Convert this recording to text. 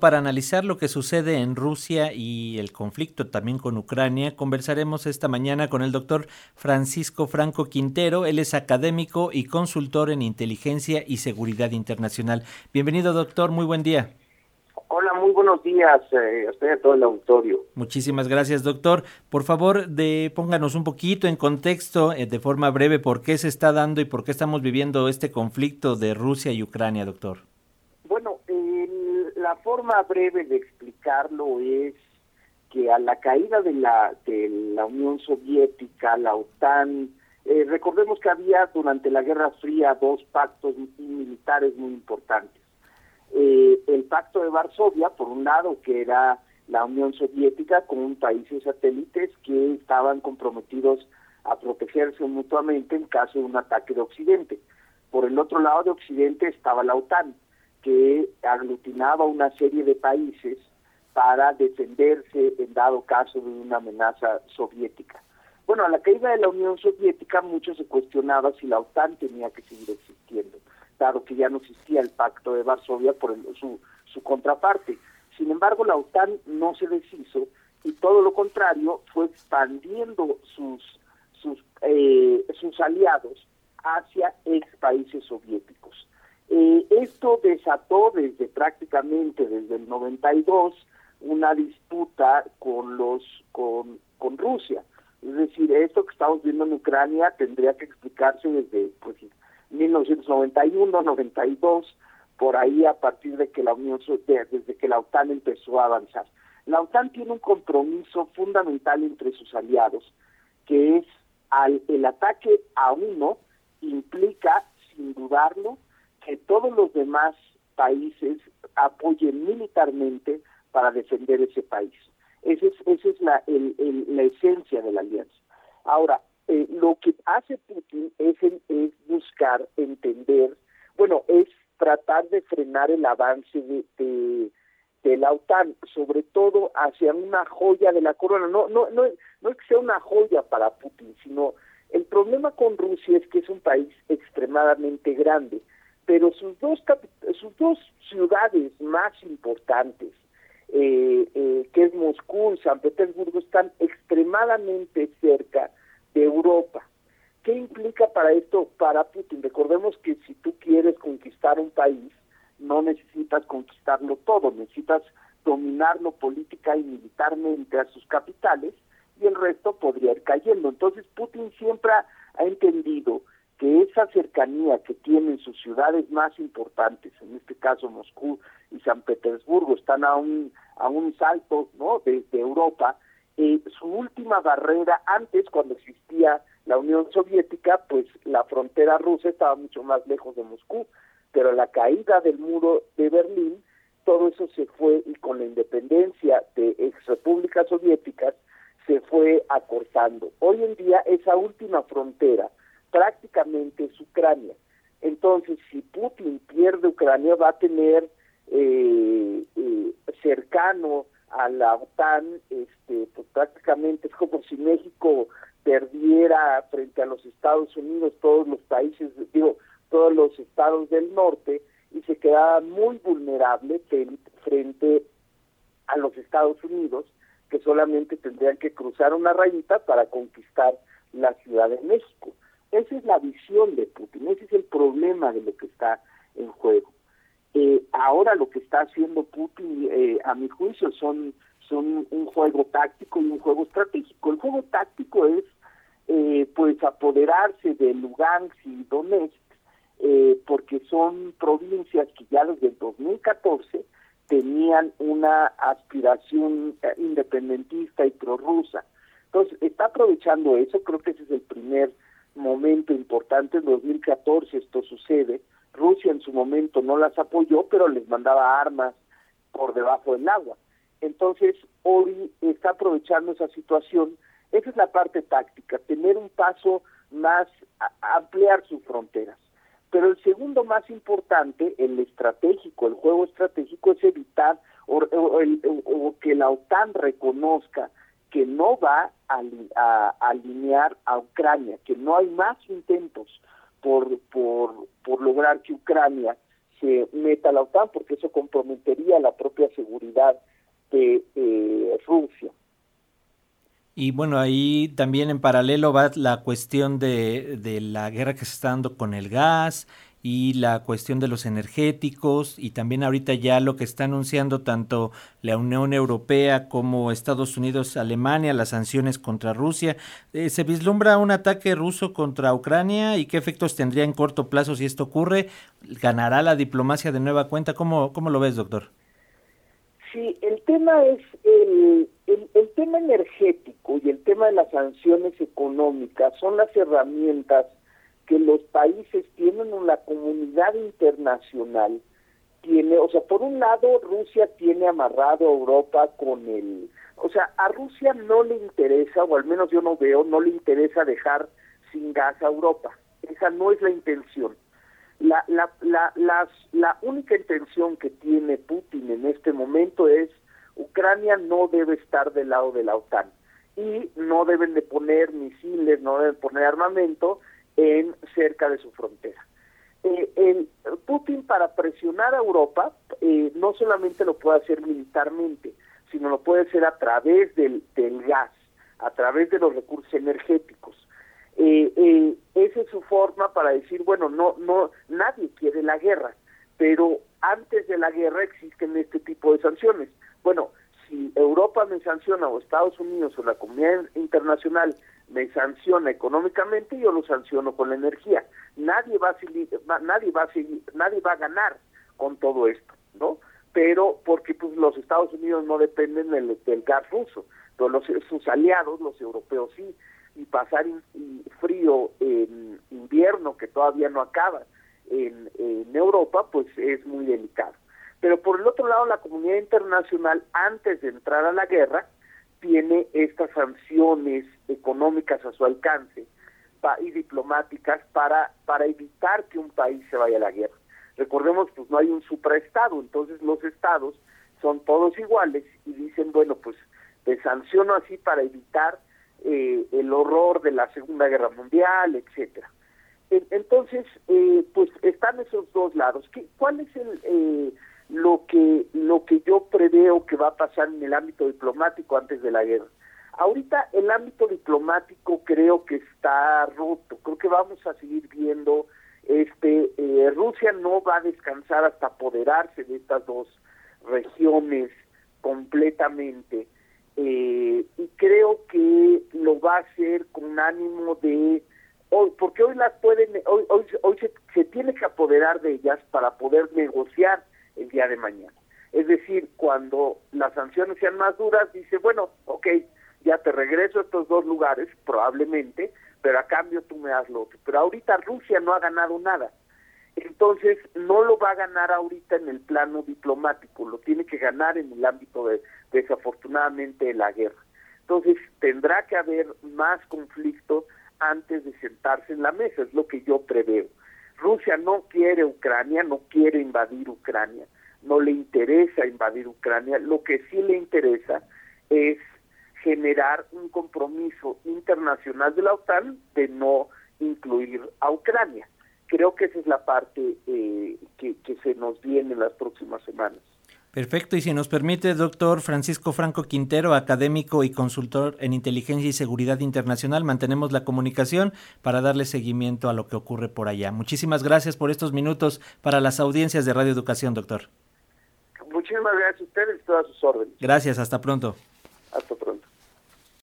Para analizar lo que sucede en Rusia y el conflicto también con Ucrania, conversaremos esta mañana con el doctor Francisco Franco Quintero. Él es académico y consultor en inteligencia y seguridad internacional. Bienvenido, doctor. Muy buen día. Hola, muy buenos días eh, a usted y a todo el auditorio. Muchísimas gracias, doctor. Por favor, de, pónganos un poquito en contexto, eh, de forma breve, por qué se está dando y por qué estamos viviendo este conflicto de Rusia y Ucrania, doctor la forma breve de explicarlo es que a la caída de la, de la Unión Soviética, la OTAN, eh, recordemos que había durante la Guerra Fría dos pactos militares muy importantes. Eh, el pacto de Varsovia, por un lado, que era la Unión Soviética con países satélites que estaban comprometidos a protegerse mutuamente en caso de un ataque de Occidente. Por el otro lado de Occidente estaba la OTAN, que aglutinaba una serie de países para defenderse en dado caso de una amenaza soviética. Bueno, a la caída de la Unión Soviética mucho se cuestionaba si la OTAN tenía que seguir existiendo, dado que ya no existía el Pacto de Varsovia por su, su contraparte. Sin embargo, la OTAN no se deshizo y todo lo contrario fue expandiendo sus sus eh, sus aliados hacia ex países soviéticos. Eh, esto desató desde prácticamente desde el 92 una disputa con los con, Rusia. Es decir, esto que estamos viendo en Ucrania tendría que explicarse desde pues 1991, 92, por ahí a partir de que la Unión desde que la OTAN empezó a avanzar. La OTAN tiene un compromiso fundamental entre sus aliados, que es al, el ataque a uno implica, sin dudarlo, que todos los demás países apoyen militarmente para defender ese país. Esa es, esa es la, la esencia de la alianza. Ahora, eh, lo que hace Putin es, es buscar entender, bueno, es tratar de frenar el avance de, de, de, la OTAN, sobre todo hacia una joya de la corona. No, no, no, no es que sea una joya para Putin, sino el problema con Rusia es que es un país extremadamente grande pero sus dos, sus dos ciudades más importantes, eh, eh, que es Moscú y San Petersburgo, están extremadamente cerca de Europa. ¿Qué implica para esto, para Putin? Recordemos que si tú quieres conquistar un país, no necesitas conquistarlo todo, necesitas dominarlo política y militarmente a sus capitales y el resto podría ir cayendo. Entonces Putin siempre ha entendido que esa cercanía que tienen sus ciudades más importantes, en este caso Moscú y San Petersburgo, están a un, a un salto ¿no? desde Europa, eh, su última barrera, antes cuando existía la Unión Soviética, pues la frontera rusa estaba mucho más lejos de Moscú, pero la caída del muro de Berlín, todo eso se fue y con la independencia de ex repúblicas soviéticas se fue acortando. Hoy en día esa última frontera prácticamente es Ucrania. Entonces, si Putin pierde Ucrania, va a tener eh, eh, cercano a la OTAN, este, pues prácticamente es como si México perdiera frente a los Estados Unidos todos los países, digo, todos los estados del norte y se quedaba muy vulnerable frente a los Estados Unidos, que solamente tendrían que cruzar una rayita para conquistar la Ciudad de México. Esa es la visión de Putin, ese es el problema de lo que está en juego. Eh, ahora lo que está haciendo Putin, eh, a mi juicio, son, son un juego táctico y un juego estratégico. El juego táctico es eh, pues apoderarse de Lugansk y Donetsk, porque son provincias que ya desde el 2014 tenían una aspiración independentista y prorrusa. Entonces, está aprovechando eso, creo que ese es el primer momento importante, en 2014 esto sucede, Rusia en su momento no las apoyó, pero les mandaba armas por debajo del agua. Entonces, hoy está aprovechando esa situación. Esa es la parte táctica, tener un paso más, ampliar sus fronteras. Pero el segundo más importante, el estratégico, el juego estratégico, es evitar o, o que la OTAN reconozca que no va a, alinear a Ucrania, que no hay más intentos por, por, por lograr que Ucrania se meta a la OTAN, porque eso comprometería la propia seguridad de eh, Rusia. Y bueno, ahí también en paralelo va la cuestión de, de la guerra que se está dando con el gas y la cuestión de los energéticos y también ahorita ya lo que está anunciando tanto la Unión Europea como Estados Unidos, Alemania, las sanciones contra Rusia. Eh, ¿Se vislumbra un ataque ruso contra Ucrania y qué efectos tendría en corto plazo si esto ocurre? ¿Ganará la diplomacia de nueva cuenta? ¿Cómo, cómo lo ves, doctor? Sí, el tema es el, el, el tema energético y el tema de las sanciones económicas son las herramientas que los países tienen en la comunidad internacional tiene, o sea, por un lado Rusia tiene amarrado a Europa con el, o sea, a Rusia no le interesa, o al menos yo no veo, no le interesa dejar sin gas a Europa. Esa no es la intención. La, la, la, las, la única intención que tiene Putin en este momento es Ucrania no debe estar del lado de la OTAN y no deben de poner misiles, no deben poner armamento en cerca de su frontera. Eh, Putin para presionar a Europa eh, no solamente lo puede hacer militarmente, sino lo puede hacer a través del, del gas, a través de los recursos energéticos. Eh, esa es su forma para decir, bueno, no, no, nadie quiere la guerra, pero antes de la guerra existen este tipo de sanciones. Bueno, si Europa me sanciona o Estados Unidos o la comunidad internacional me sanciona económicamente, yo lo sanciono con la energía. Nadie va a nadie va a nadie va a ganar con todo esto, ¿no? Pero porque pues los Estados Unidos no dependen del, gas ruso, pero los, sus aliados, los europeos sí, y pasar frío en invierno que todavía no acaba en Europa, pues es muy delicado. Pero por el otro lado, la comunidad internacional, antes de entrar a la guerra, tiene estas sanciones económicas a su alcance y diplomáticas para, para evitar que un país se vaya a la guerra. Recordemos, pues no hay un supraestado, entonces los estados son todos iguales y dicen, bueno, pues te sanciono así para evitar eh, el horror de la Segunda Guerra Mundial, etcétera. Entonces, eh, pues están esos dos lados. ¿Qué, ¿Cuál es el, eh, lo que lo que yo preveo que va a pasar en el ámbito diplomático antes de la guerra. Ahorita el ámbito diplomático creo que está roto, creo que vamos a seguir viendo este eh, Rusia no va a descansar hasta apoderarse de estas dos regiones completamente eh, y creo que lo va a hacer con ánimo de hoy porque hoy las pueden hoy hoy, hoy se, se tiene que apoderar de ellas para poder negociar día de mañana. Es decir, cuando las sanciones sean más duras, dice, bueno, ok, ya te regreso a estos dos lugares, probablemente, pero a cambio tú me das lo otro. Pero ahorita Rusia no ha ganado nada. Entonces, no lo va a ganar ahorita en el plano diplomático, lo tiene que ganar en el ámbito de, desafortunadamente, de la guerra. Entonces, tendrá que haber más conflicto antes de sentarse en la mesa, es lo que yo preveo. Rusia no quiere Ucrania, no quiere invadir Ucrania, no le interesa invadir Ucrania, lo que sí le interesa es generar un compromiso internacional de la OTAN de no incluir a Ucrania. Creo que esa es la parte eh, que, se nos viene en las próximas semanas. Perfecto, y si nos permite, doctor Francisco Franco Quintero, académico y consultor en inteligencia y seguridad internacional, mantenemos la comunicación para darle seguimiento a lo que ocurre por allá. Muchísimas gracias por estos minutos para las audiencias de Radio Educación, doctor. Muchísimas gracias a ustedes y todas sus órdenes. Gracias, hasta pronto. Hasta pronto.